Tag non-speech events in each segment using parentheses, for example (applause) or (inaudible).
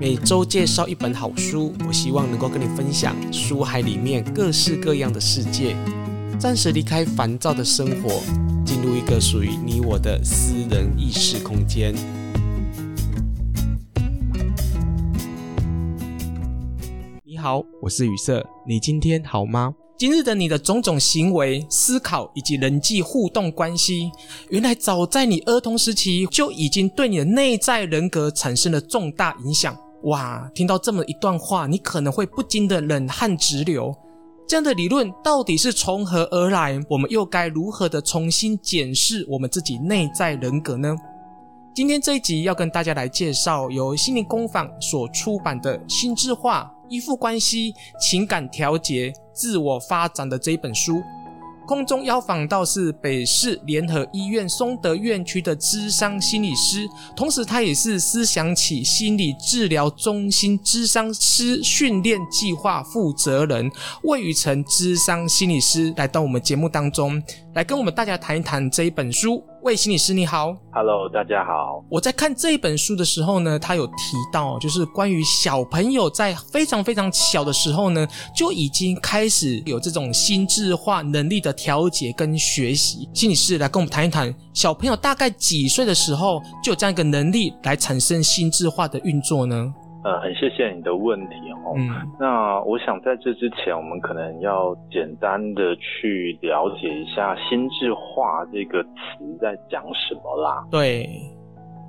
每周介绍一本好书，我希望能够跟你分享书海里面各式各样的世界，暂时离开烦躁的生活，进入一个属于你我的私人意识空间。你好，我是雨色，你今天好吗？今日的你的种种行为、思考以及人际互动关系，原来早在你儿童时期就已经对你的内在人格产生了重大影响。哇，听到这么一段话，你可能会不禁的冷汗直流。这样的理论到底是从何而来？我们又该如何的重新检视我们自己内在人格呢？今天这一集要跟大家来介绍由心灵工坊所出版的《心智化：依附关系、情感调节、自我发展》的这一本书。空中邀访到是北市联合医院松德院区的咨商心理师，同时他也是思想起心理治疗中心咨商师训练计划负责人魏宇成咨商心理师来到我们节目当中，来跟我们大家谈一谈这一本书。魏心理师你好，Hello，大家好。我在看这一本书的时候呢，他有提到，就是关于小朋友在非常非常小的时候呢，就已经开始有这种心智化能力的调节跟学习。心理师来跟我们谈一谈，小朋友大概几岁的时候就有这样一个能力来产生心智化的运作呢？呃，很谢谢你的问题哦。嗯，那我想在这之前，我们可能要简单的去了解一下“心智化”这个词在讲什么啦。对，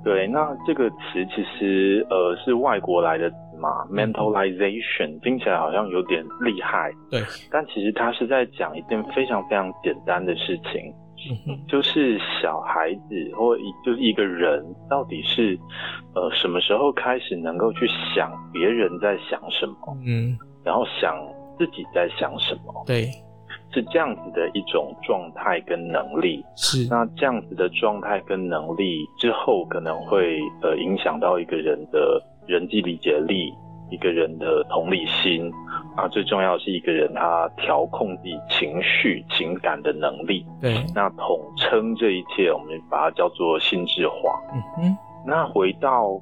对，那这个词其实呃是外国来的词嘛，嗯，mentalization 听起来好像有点厉害。对，但其实它是在讲一件非常非常简单的事情。就是小孩子或一就是一个人，到底是呃什么时候开始能够去想别人在想什么，嗯，然后想自己在想什么，对，是这样子的一种状态跟能力。是，那这样子的状态跟能力之后，可能会呃影响到一个人的人际理解力。一个人的同理心啊，最重要的是一个人他调控自己情绪、情感的能力。对，那统称这一切，我们把它叫做心智化。嗯哼。那回到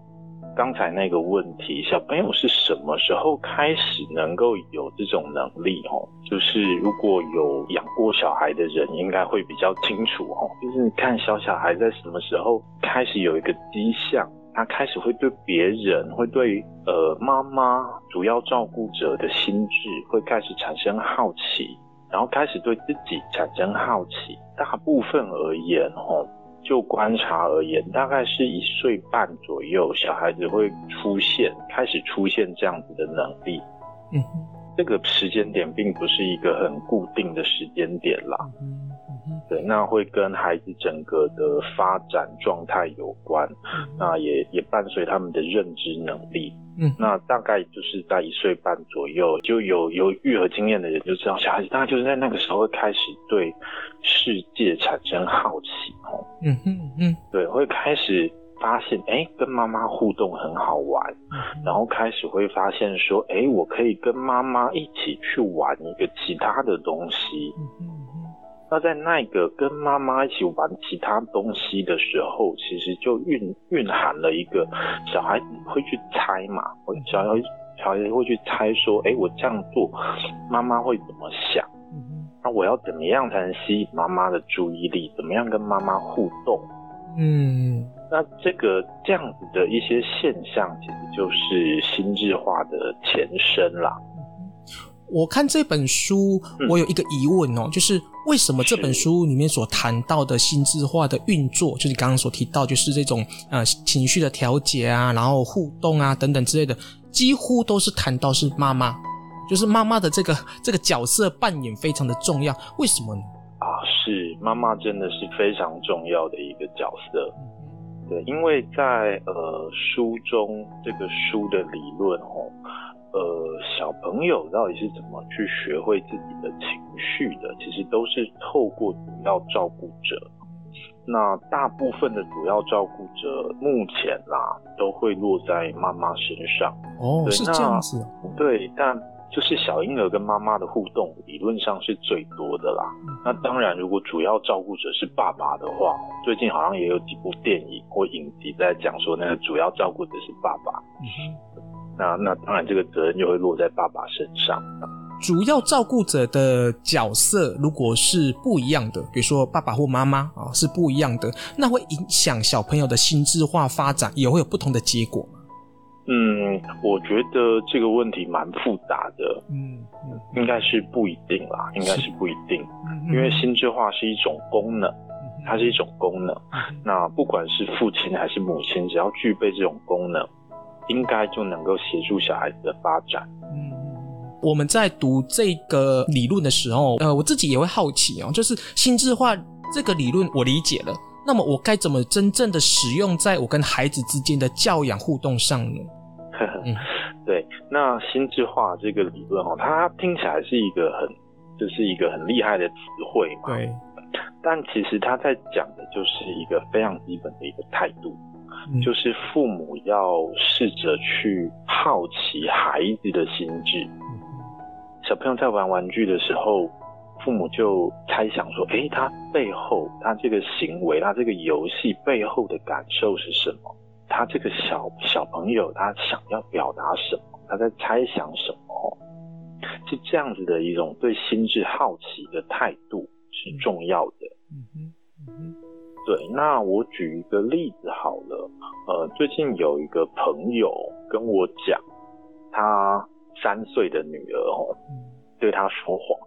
刚才那个问题，小朋友是什么时候开始能够有这种能力？哦，就是如果有养过小孩的人，应该会比较清楚。哦，就是你看小小孩在什么时候开始有一个迹象。他开始会对别人，会对呃妈妈主要照顾者的心智会开始产生好奇，然后开始对自己产生好奇。大部分而言，吼，就观察而言，大概是一岁半左右，小孩子会出现，开始出现这样子的能力。嗯，这个时间点并不是一个很固定的时间点啦。对，那会跟孩子整个的发展状态有关，那也也伴随他们的认知能力。嗯，那大概就是在一岁半左右，就有有育儿经验的人就知道，小孩子大概就是在那个时候会开始对世界产生好奇哦。嗯哼嗯，对，会开始发现，哎，跟妈妈互动很好玩，然后开始会发现说，哎，我可以跟妈妈一起去玩一个其他的东西。那在那个跟妈妈一起玩其他东西的时候，其实就蕴蕴含了一个小孩子会去猜嘛，或小孩小孩子会去猜说，哎，我这样做，妈妈会怎么想？那我要怎么样才能吸引妈妈的注意力？怎么样跟妈妈互动？嗯，那这个这样子的一些现象，其实就是心智化的前身啦。我看这本书，我有一个疑问哦，嗯、就是为什么这本书里面所谈到的心智化的运作，就是你刚刚所提到，就是这种呃情绪的调节啊，然后互动啊等等之类的，几乎都是谈到是妈妈，就是妈妈的这个 (laughs) 这个角色扮演非常的重要，为什么呢？啊，是妈妈真的是非常重要的一个角色，对，因为在呃书中这个书的理论哦。呃，小朋友到底是怎么去学会自己的情绪的？其实都是透过主要照顾者。那大部分的主要照顾者目前啦，都会落在妈妈身上。哦，是这样子。对，但就是小婴儿跟妈妈的互动，理论上是最多的啦。嗯、那当然，如果主要照顾者是爸爸的话，最近好像也有几部电影或影集在讲说，那个主要照顾者是爸爸。嗯那那当然这个责任就会落在爸爸身上。主要照顾者的角色如果是不一样的，比如说爸爸或妈妈啊是不一样的，那会影响小朋友的心智化发展，也会有不同的结果。嗯，我觉得这个问题蛮复杂的。嗯，嗯，应该是不一定啦，应该是不一定，因为心智化是一种功能，它是一种功能。那不管是父亲还是母亲，只要具备这种功能，应该就能够协助小孩子的发展。嗯。我们在读这个理论的时候，呃，我自己也会好奇哦，就是心智化这个理论我理解了，那么我该怎么真正的使用在我跟孩子之间的教养互动上呢？(laughs) 嗯、对，那心智化这个理论哦，它听起来是一个很，就是一个很厉害的词汇嘛。对。但其实他在讲的就是一个非常基本的一个态度，嗯、就是父母要试着去好奇孩子的心智。小朋友在玩玩具的时候，父母就猜想说：“诶，他背后，他这个行为，他这个游戏背后的感受是什么？他这个小小朋友，他想要表达什么？他在猜想什么？是这样子的一种对心智好奇的态度是重要的。”嗯哼，嗯哼，对。那我举一个例子好了，呃，最近有一个朋友跟我讲，他。三岁的女儿哦，(laughs) 对他说谎。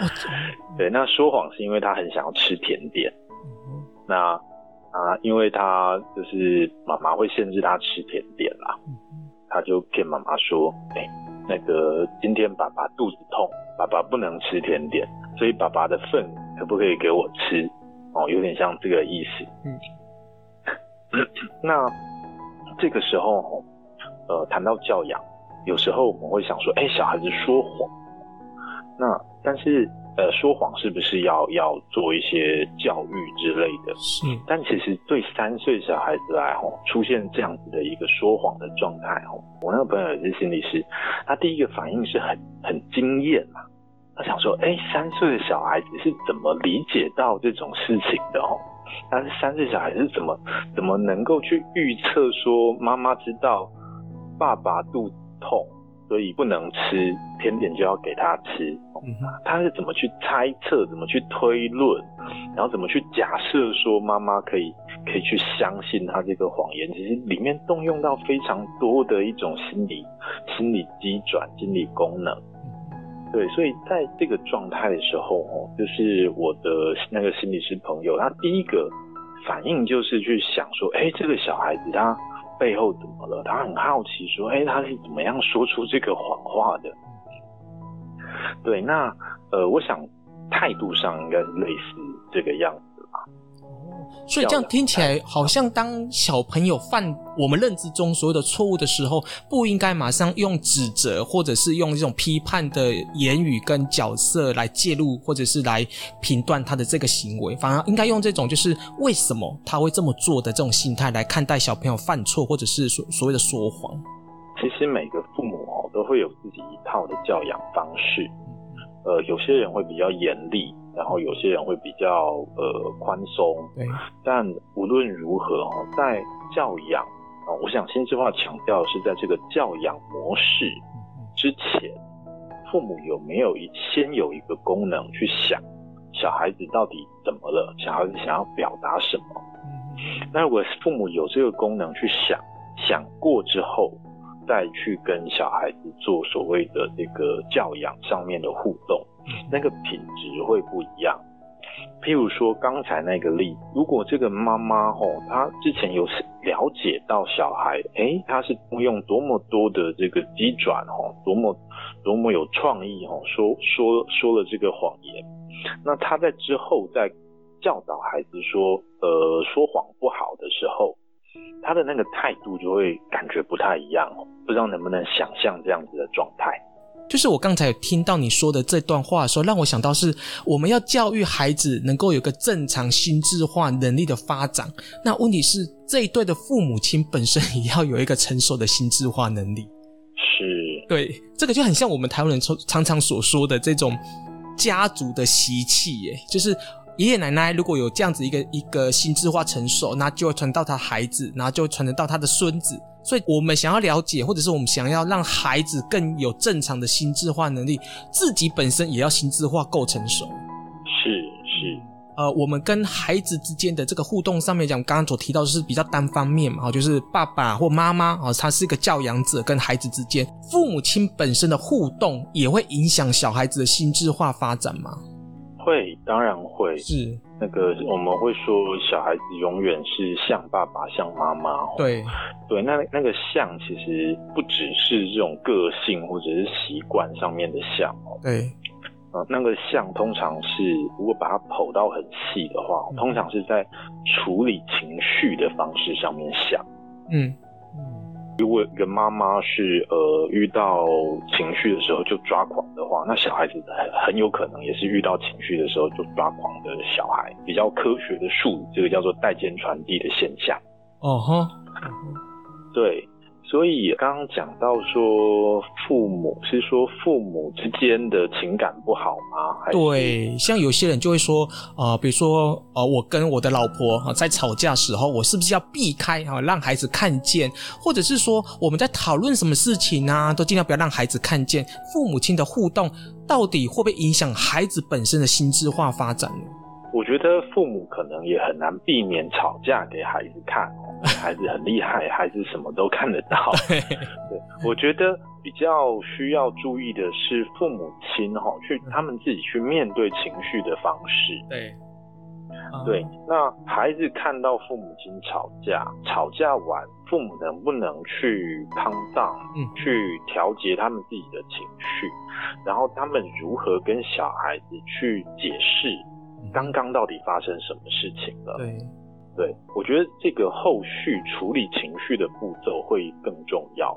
(laughs) 对，那说谎是因为他很想要吃甜点。那啊，因为他就是妈妈会限制他吃甜点啦，他就骗妈妈说：“哎，那个今天爸爸肚子痛，爸爸不能吃甜点，所以爸爸的份可不可以给我吃？”哦，有点像这个意思。嗯。(coughs) 那这个时候，呃，谈到教养。有时候我们会想说，哎，小孩子说谎，那但是呃，说谎是不是要要做一些教育之类的？是。但其实对三岁小孩子来吼，出现这样子的一个说谎的状态吼，我那个朋友也是心理师，他第一个反应是很很惊艳嘛，他想说，哎，三岁的小孩子是怎么理解到这种事情的哦？但是三岁小孩子是怎么怎么能够去预测说妈妈知道爸爸肚子痛，所以不能吃甜点就要给他吃。嗯、他是怎么去猜测，怎么去推论，然后怎么去假设说妈妈可以可以去相信他这个谎言？其实里面动用到非常多的一种心理心理机转、心理功能。对，所以在这个状态的时候，哦，就是我的那个心理师朋友，他第一个反应就是去想说，哎，这个小孩子他。背后怎么了？他很好奇，说：“哎，他是怎么样说出这个谎话的？”对，那呃，我想态度上应该是类似这个样子。所以这样听起来，好像当小朋友犯我们认知中所有的错误的时候，不应该马上用指责，或者是用这种批判的言语跟角色来介入，或者是来评断他的这个行为，反而应该用这种就是为什么他会这么做的这种心态来看待小朋友犯错，或者是所所谓的说谎。其实每个父母哦都会有自己一套的教养方式，呃，有些人会比较严厉。然后有些人会比较呃宽松，对。但无论如何哦，在教养啊，我想心智化强调的是在这个教养模式之前，父母有没有一先有一个功能去想小孩子到底怎么了，小孩子想要表达什么？那如果父母有这个功能去想，想过之后，再去跟小孩子做所谓的这个教养上面的互动。那个品质会不一样。譬如说刚才那个例，如果这个妈妈吼，她之前有了解到小孩，诶，他是用多么多的这个机转吼，多么多么有创意吼，说说说了这个谎言，那他在之后在教导孩子说，呃，说谎不好的时候，他的那个态度就会感觉不太一样哦，不知道能不能想象这样子的状态。就是我刚才有听到你说的这段话的时候，让我想到是我们要教育孩子能够有个正常心智化能力的发展。那问题是这一对的父母亲本身也要有一个成熟的心智化能力。是，对，这个就很像我们台湾人常常所说的这种家族的习气，耶，就是爷爷奶奶如果有这样子一个一个心智化成熟，那就会传到他孩子，然后就会传得到他的孙子。所以，我们想要了解，或者是我们想要让孩子更有正常的心智化能力，自己本身也要心智化够成熟。是是，呃，我们跟孩子之间的这个互动上面讲，刚刚所提到的是比较单方面嘛，就是爸爸或妈妈啊，他是一个教养者，跟孩子之间，父母亲本身的互动也会影响小孩子的心智化发展吗？会，当然会。是。那个我们会说，小孩子永远是像爸爸像妈妈。对对，那那个像其实不只是这种个性或者是习惯上面的像哦。对，呃，那个像通常是如果把它剖到很细的话，通常是在处理情绪的方式上面像。嗯。如果一个妈妈是呃遇到情绪的时候就抓狂的话，那小孩子很很有可能也是遇到情绪的时候就抓狂的小孩。比较科学的术语，这个叫做代间传递的现象。哦哈，对。所以刚刚讲到说，父母是说父母之间的情感不好吗？对，像有些人就会说，呃，比如说，呃，我跟我的老婆在吵架时候，我是不是要避开啊，让孩子看见？或者是说，我们在讨论什么事情啊，都尽量不要让孩子看见。父母亲的互动到底会不会影响孩子本身的心智化发展呢？我觉得父母可能也很难避免吵架给孩子看。孩子很厉害，孩子什么都看得到。(laughs) 对，我觉得比较需要注意的是父母亲哈，去他们自己去面对情绪的方式。对，对。那孩子看到父母亲吵架，吵架完，父母能不能去 down，嗯，去调节他们自己的情绪，然后他们如何跟小孩子去解释刚刚到底发生什么事情了？对。对，我觉得这个后续处理情绪的步骤会更重要。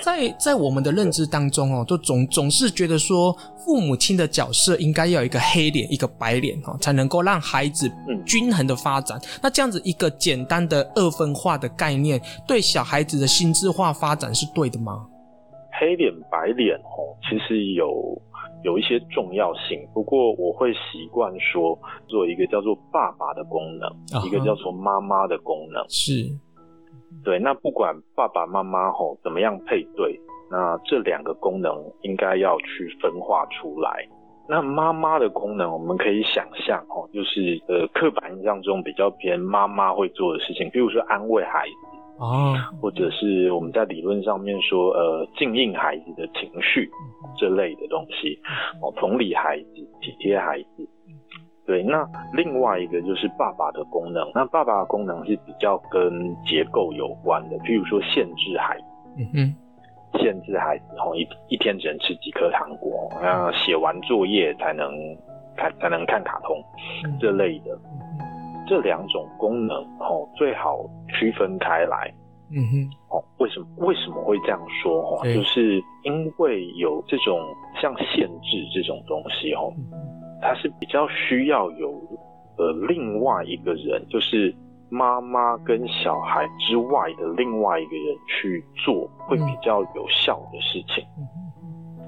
在在我们的认知当中哦，就总总是觉得说，父母亲的角色应该要有一个黑脸，一个白脸哦，才能够让孩子均衡的发展。嗯。那这样子一个简单的二分化的概念，对小孩子的心智化发展是对的吗？黑脸白脸哦，其实有。有一些重要性，不过我会习惯说做一个叫做爸爸的功能，uh -huh. 一个叫做妈妈的功能。是，对。那不管爸爸妈妈吼怎么样配对，那这两个功能应该要去分化出来。那妈妈的功能，我们可以想象吼，就是呃刻板印象中比较偏妈妈会做的事情，比如说安慰孩子。啊，或者是我们在理论上面说，呃，静应孩子的情绪这类的东西，哦，同理孩子，体贴孩子。对，那另外一个就是爸爸的功能，那爸爸的功能是比较跟结构有关的，譬如说限制孩子，嗯哼，限制孩子，哦，一一天只能吃几颗糖果，那写完作业才能看才能看卡通，这类的。这两种功能哦，最好区分开来。嗯哼，哦，为什么为什么会这样说？哦，就是因为有这种像限制这种东西哦，它是比较需要有呃另外一个人，就是妈妈跟小孩之外的另外一个人去做，会比较有效的事情。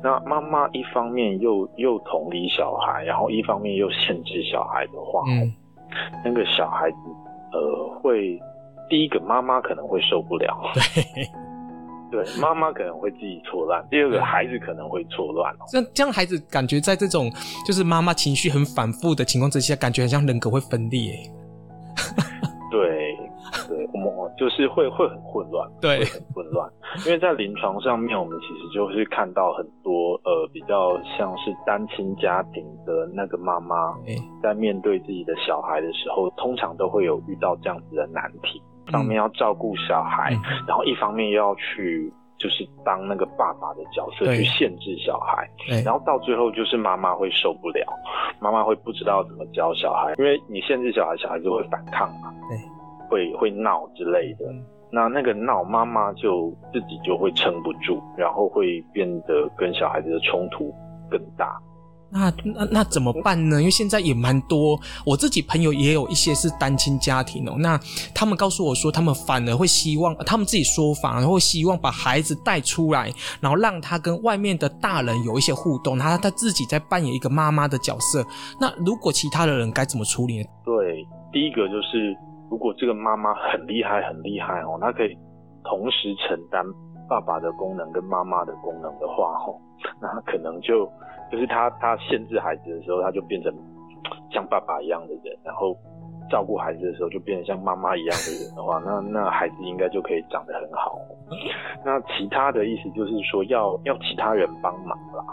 那妈妈一方面又又同理小孩，然后一方面又限制小孩的话，嗯。那个小孩子，呃，会第一个妈妈可能会受不了，对，(laughs) 对，妈妈可能会自己错乱，第二个孩子可能会错乱。这样这样孩子感觉在这种就是妈妈情绪很反复的情况之下，感觉很像人格会分裂。(laughs) 对。对，我们就是会会很混乱，对，会很混乱。因为在临床上面，我们其实就是看到很多呃比较像是单亲家庭的那个妈妈，在面对自己的小孩的时候，通常都会有遇到这样子的难题。上面要照顾小孩，然后一方面又要去就是当那个爸爸的角色去限制小孩，然后到最后就是妈妈会受不了，妈妈会不知道怎么教小孩，因为你限制小孩，小孩就会反抗嘛。会会闹之类的，那那个闹，妈妈就自己就会撑不住，然后会变得跟小孩子的冲突更大。那那那怎么办呢？因为现在也蛮多，我自己朋友也有一些是单亲家庭哦。那他们告诉我说，他们反而会希望，他们自己说法，然后希望把孩子带出来，然后让他跟外面的大人有一些互动，他他自己在扮演一个妈妈的角色。那如果其他的人该怎么处理呢？对，第一个就是，如果这个妈妈很厉害很厉害哦，她可以同时承担爸爸的功能跟妈妈的功能的话哦，那可能就。就是他，他限制孩子的时候，他就变成像爸爸一样的人，然后照顾孩子的时候，就变成像妈妈一样的人的话，(laughs) 那那孩子应该就可以长得很好。那其他的意思就是说要，要要其他人帮忙啦，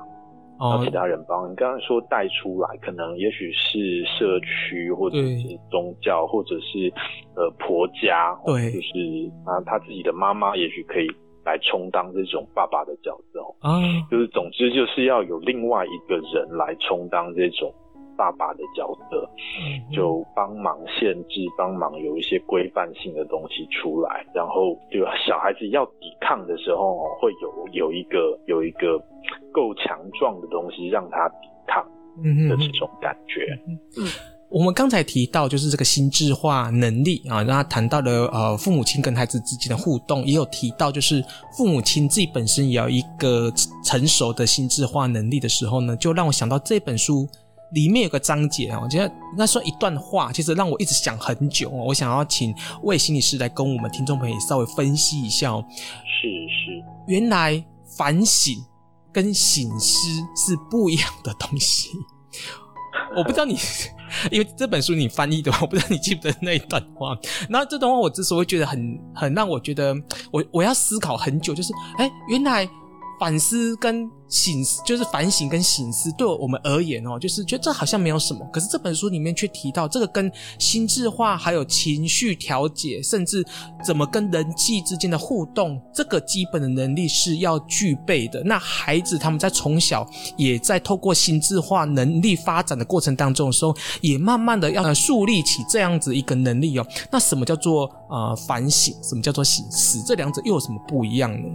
要其他人帮。你刚刚说带出来，可能也许是社区，或者是宗教，或者是呃婆家，对，就是啊他自己的妈妈，也许可以。来充当这种爸爸的角色哦，啊，就是总之就是要有另外一个人来充当这种爸爸的角色，就帮忙限制，帮忙有一些规范性的东西出来，然后就小孩子要抵抗的时候，会有有一个有一个够强壮的东西让他抵抗的这种感觉，嗯。我们刚才提到，就是这个心智化能力啊，让他谈到了呃父母亲跟孩子之间的互动，也有提到就是父母亲自己本身也要一个成熟的心智化能力的时候呢，就让我想到这本书里面有个章节啊，我觉得应该说一段话，其实让我一直想很久。我想要请魏心理师来跟我们听众朋友稍微分析一下哦。是是，原来反省跟醒思是不一样的东西。我不知道你。(laughs) 因为这本书你翻译的话，我不知道你记不得那一段话。然后这段话我之所以觉得很很让我觉得我我要思考很久，就是哎，原来。反思跟醒，就是反省跟醒思，对我们而言哦，就是觉得这好像没有什么。可是这本书里面却提到，这个跟心智化、还有情绪调节，甚至怎么跟人际之间的互动，这个基本的能力是要具备的。那孩子他们在从小也在透过心智化能力发展的过程当中的时候，也慢慢的要树立起这样子一个能力哦。那什么叫做呃反省？什么叫做醒思？这两者又有什么不一样呢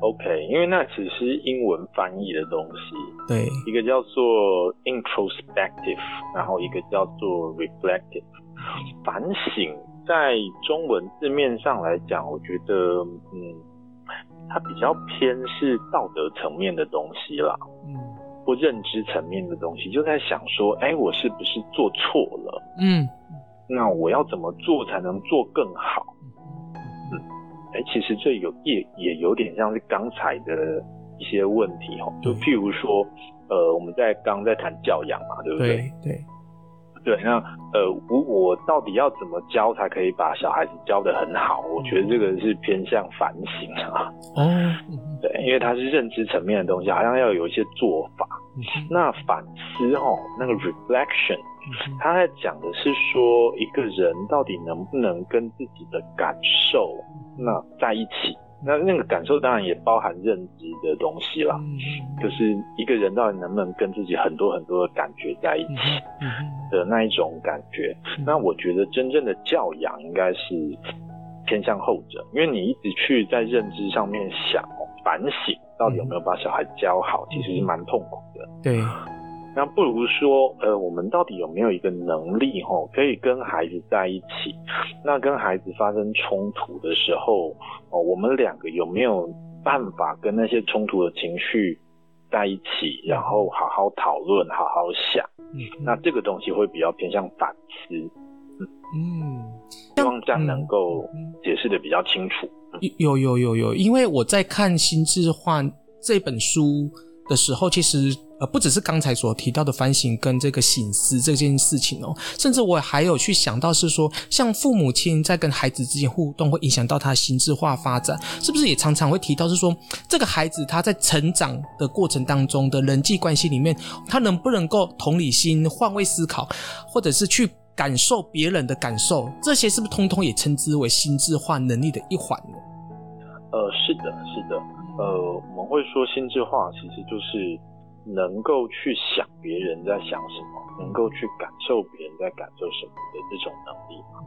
？OK，因为那只是英文翻译的东西。对，一个叫做 introspective，然后一个叫做 reflective。反省在中文字面上来讲，我觉得，嗯，它比较偏是道德层面的东西啦，嗯，或认知层面的东西，就在想说，哎，我是不是做错了？嗯，那我要怎么做才能做更好？哎，其实这有也也有点像是刚才的一些问题哈，就譬如说，呃，我们在刚刚在谈教养嘛，对不对？对对，对，那呃，我我到底要怎么教才可以把小孩子教得很好？我觉得这个是偏向反省啊。哦，(laughs) 对，因为它是认知层面的东西，好像要有一些做法。那反思哦，那个 reflection。他在讲的是说，一个人到底能不能跟自己的感受那在一起？那那个感受当然也包含认知的东西啦，就是一个人到底能不能跟自己很多很多的感觉在一起的那一种感觉。那我觉得真正的教养应该是偏向后者，因为你一直去在认知上面想反省，到底有没有把小孩教好，其实是蛮痛苦的。对。那不如说，呃，我们到底有没有一个能力，吼，可以跟孩子在一起？那跟孩子发生冲突的时候，哦，我们两个有没有办法跟那些冲突的情绪在一起，然后好好讨论，好好想？嗯，那这个东西会比较偏向反思。嗯嗯，希望这样能够解释的比较清楚。有有有有，因为我在看《心智化》这本书的时候，其实。呃，不只是刚才所提到的反省跟这个省思这件事情哦，甚至我还有去想到是说，像父母亲在跟孩子之间互动，会影响到他心智化发展，是不是也常常会提到是说，这个孩子他在成长的过程当中的人际关系里面，他能不能够同理心、换位思考，或者是去感受别人的感受，这些是不是通通也称之为心智化能力的一环呢？呃，是的，是的，呃，我们会说心智化其实就是。能够去想别人在想什么，能够去感受别人在感受什么的这种能力嘛。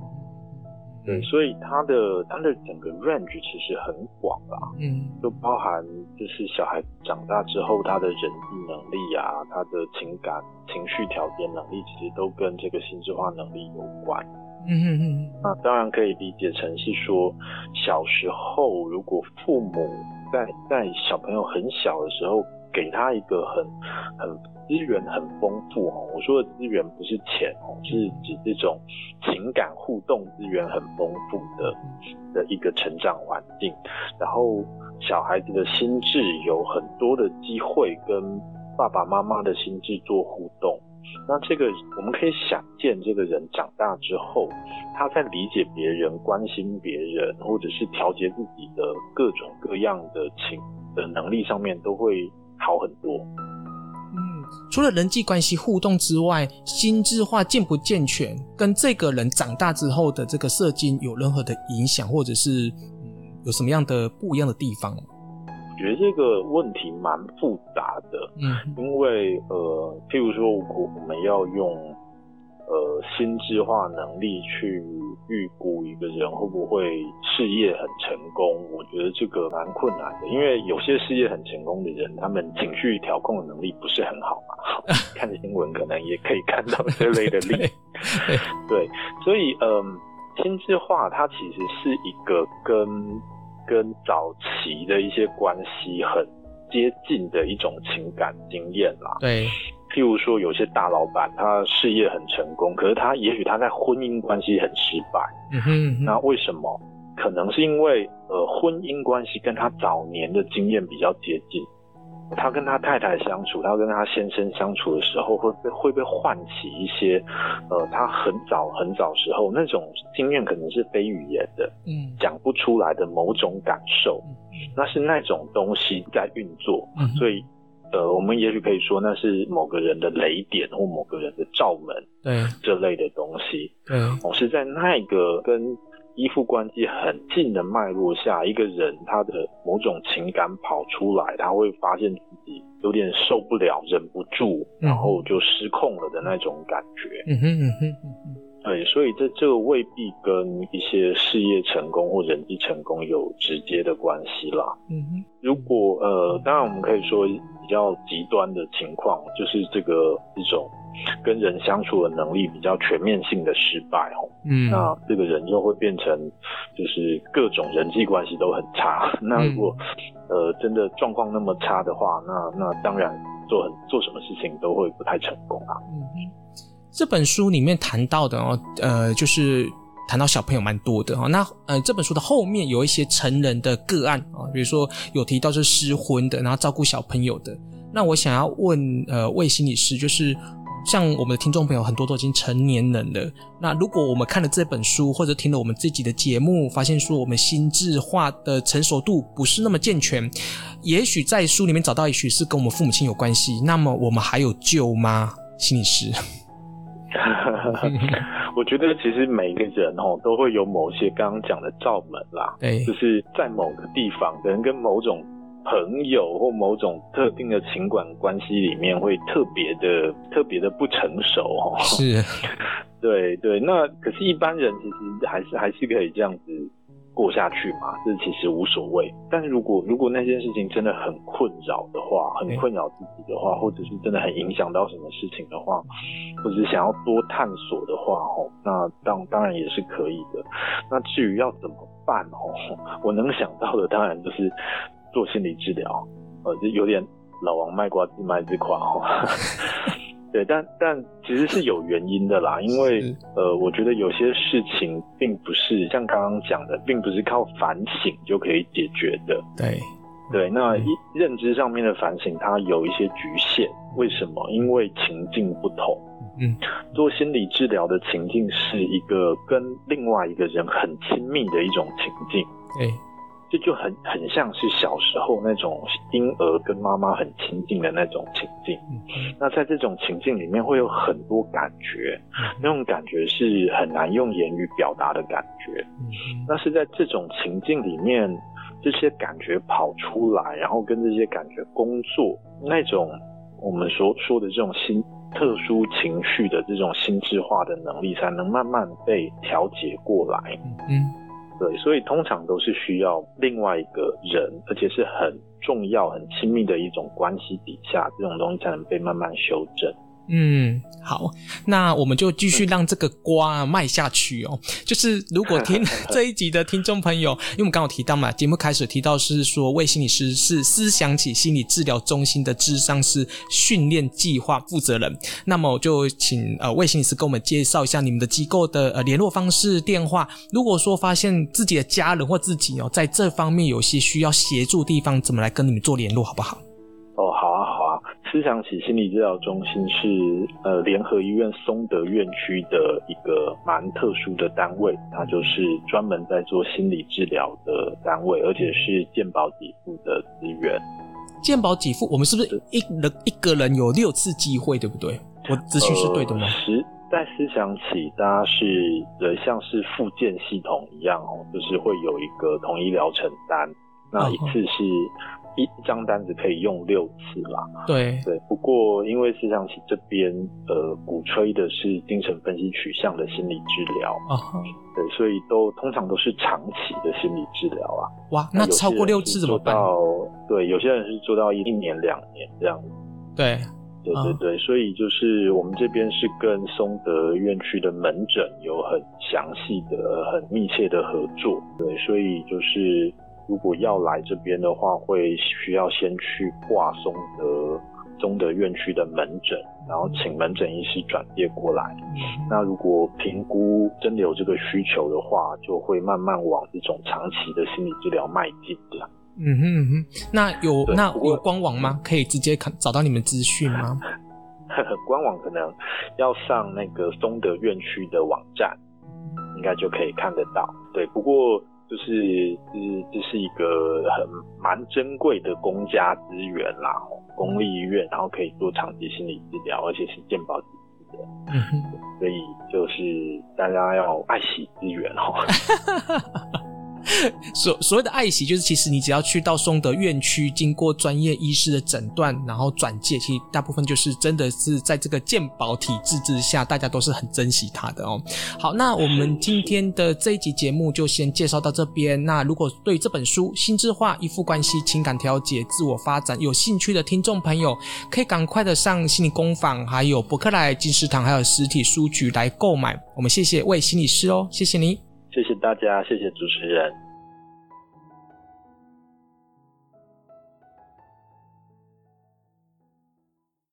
对，所以他的他的整个 range 其实很广啦，嗯，就包含就是小孩长大之后他的人际能力啊，他的情感情绪调节能力，其实都跟这个心智化能力有关。嗯嗯嗯，那当然可以理解成是说，小时候如果父母在在小朋友很小的时候给他一个很很资源很丰富哦，我说的资源不是钱哦，是指这种情感互动资源很丰富的的一个成长环境，然后小孩子的心智有很多的机会跟爸爸妈妈的心智做互动。那这个我们可以想见，这个人长大之后，他在理解别人、关心别人，或者是调节自己的各种各样的情的能力上面，都会好很多。嗯，除了人际关系互动之外，心智化健不健全，跟这个人长大之后的这个社经有任何的影响，或者是有什么样的不一样的地方？觉得这个问题蛮复杂的，嗯，因为呃，譬如说，我我们要用呃心智化能力去预估一个人会不会事业很成功，我觉得这个蛮困难的，因为有些事业很成功的人，他们情绪调控的能力不是很好嘛。(laughs) 看新闻可能也可以看到这类的例子，(laughs) 对，所以嗯、呃，心智化它其实是一个跟跟早期的一些关系很接近的一种情感经验啦。对，譬如说有些大老板，他事业很成功，可是他也许他在婚姻关系很失败。嗯哼，嗯哼，那为什么？可能是因为呃婚姻关系跟他早年的经验比较接近。他跟他太太相处，他跟他先生相处的时候，会被会被唤起一些，呃，他很早很早时候那种经验，可能是非语言的，嗯，讲不出来的某种感受，嗯，那是那种东西在运作，嗯，所以，呃，我们也许可以说那是某个人的雷点或某个人的罩门，对，这类的东西，对，我是在那个跟。依附关系很近的脉络下，一个人他的某种情感跑出来，他会发现自己有点受不了，忍不住，然后就失控了的那种感觉。嗯哼嗯哼嗯哼。对，所以这这个未必跟一些事业成功或人际成功有直接的关系啦。嗯哼。如果呃，当然我们可以说比较极端的情况，就是这个一种。跟人相处的能力比较全面性的失败哦，嗯，那这个人就会变成就是各种人际关系都很差。(laughs) 那如果呃真的状况那么差的话，那那当然做很做什么事情都会不太成功啊。嗯，这本书里面谈到的哦，呃，就是谈到小朋友蛮多的哈。那呃这本书的后面有一些成人的个案啊，比如说有提到是失婚的，然后照顾小朋友的。那我想要问呃魏心理师就是。像我们的听众朋友很多都已经成年人了，那如果我们看了这本书，或者听了我们自己的节目，发现说我们心智化的成熟度不是那么健全，也许在书里面找到，也许是跟我们父母亲有关系，那么我们还有救吗？心理师，(laughs) 我觉得其实每个人哦都会有某些刚刚讲的罩门啦，对，就是在某个地方，可能跟某种。朋友或某种特定的情感关系里面会特别的、特别的不成熟哦。是，(laughs) 对对。那可是，一般人其实还是还是可以这样子过下去嘛，这其实无所谓。但是如果如果那件事情真的很困扰的话，很困扰自己的话，或者是真的很影响到什么事情的话，或者是想要多探索的话，哦，那当当然也是可以的。那至于要怎么办哦，我能想到的当然就是。做心理治疗，呃，就有点老王卖瓜自卖自夸哈。(laughs) (laughs) (laughs) 对，但但其实是有原因的啦，因为呃，我觉得有些事情并不是像刚刚讲的，并不是靠反省就可以解决的。对对，那一认知上面的反省，它有一些局限。为什么？因为情境不同。嗯，做心理治疗的情境是一个跟另外一个人很亲密的一种情境。对。这就很很像是小时候那种婴儿跟妈妈很亲近的那种情境。那在这种情境里面会有很多感觉，那种感觉是很难用言语表达的感觉。那是在这种情境里面，这些感觉跑出来，然后跟这些感觉工作，那种我们所说的这种心特殊情绪的这种心智化的能力，才能慢慢被调节过来。嗯，对，所以通常都是需要另外一个人，而且是很重要、很亲密的一种关系底下，这种东西才能被慢慢修正。嗯，好，那我们就继续让这个瓜卖下去哦。就是如果听 (laughs) 这一集的听众朋友，因为我们刚好提到嘛，节目开始提到是说魏心理师是思想起心理治疗中心的智商师训练计划负责人，那么我就请呃魏心理师跟我们介绍一下你们的机构的呃联络方式、电话。如果说发现自己的家人或自己哦在这方面有些需要协助地方，怎么来跟你们做联络，好不好？哦，好。思想起心理治疗中心是呃联合医院松德院区的一个蛮特殊的单位，它就是专门在做心理治疗的单位，而且是健保给付的资源。健保给付，我们是不是一人一个人有六次机会，对不对？我资讯是对的吗？呃、在思想起，大家是呃像是复健系统一样哦，就是会有一个统一疗程单，那一次是。一张单子可以用六次啦。对对，不过因为思想起这边呃鼓吹的是精神分析取向的心理治疗啊，对，所以都通常都是长期的心理治疗啊。哇，那超过六次怎么办？对，有些人是做到一年两年这样子。对对对对，所以就是我们这边是跟松德院区的门诊有很详细的、很密切的合作。对，所以就是。如果要来这边的话，会需要先去挂松德松德院区的门诊，然后请门诊医师转介过来。嗯、那如果评估真的有这个需求的话，就会慢慢往这种长期的心理治疗迈进的。嗯哼嗯哼，那有那有官网吗？可以直接看找到你们资讯吗？(laughs) 官网可能要上那个松德院区的网站，应该就可以看得到。对，不过。就是，是这是一个很蛮珍贵的公家资源啦，公立医院，然后可以做长期心理治疗，而且是健保给付的，嗯，所以就是大家要爱惜资源哦。(laughs) (laughs) 所所谓的爱惜，就是其实你只要去到松德院区，经过专业医师的诊断，然后转介，其实大部分就是真的是在这个健保体制之下，大家都是很珍惜它的哦。好，那我们今天的这一集节目就先介绍到这边。那如果对这本书《心智化依附关系、情感调节、自我发展》有兴趣的听众朋友，可以赶快的上心理工坊，还有博客来、金石堂，还有实体书局来购买。我们谢谢魏心理师哦，谢谢你。谢谢大家，谢谢主持人。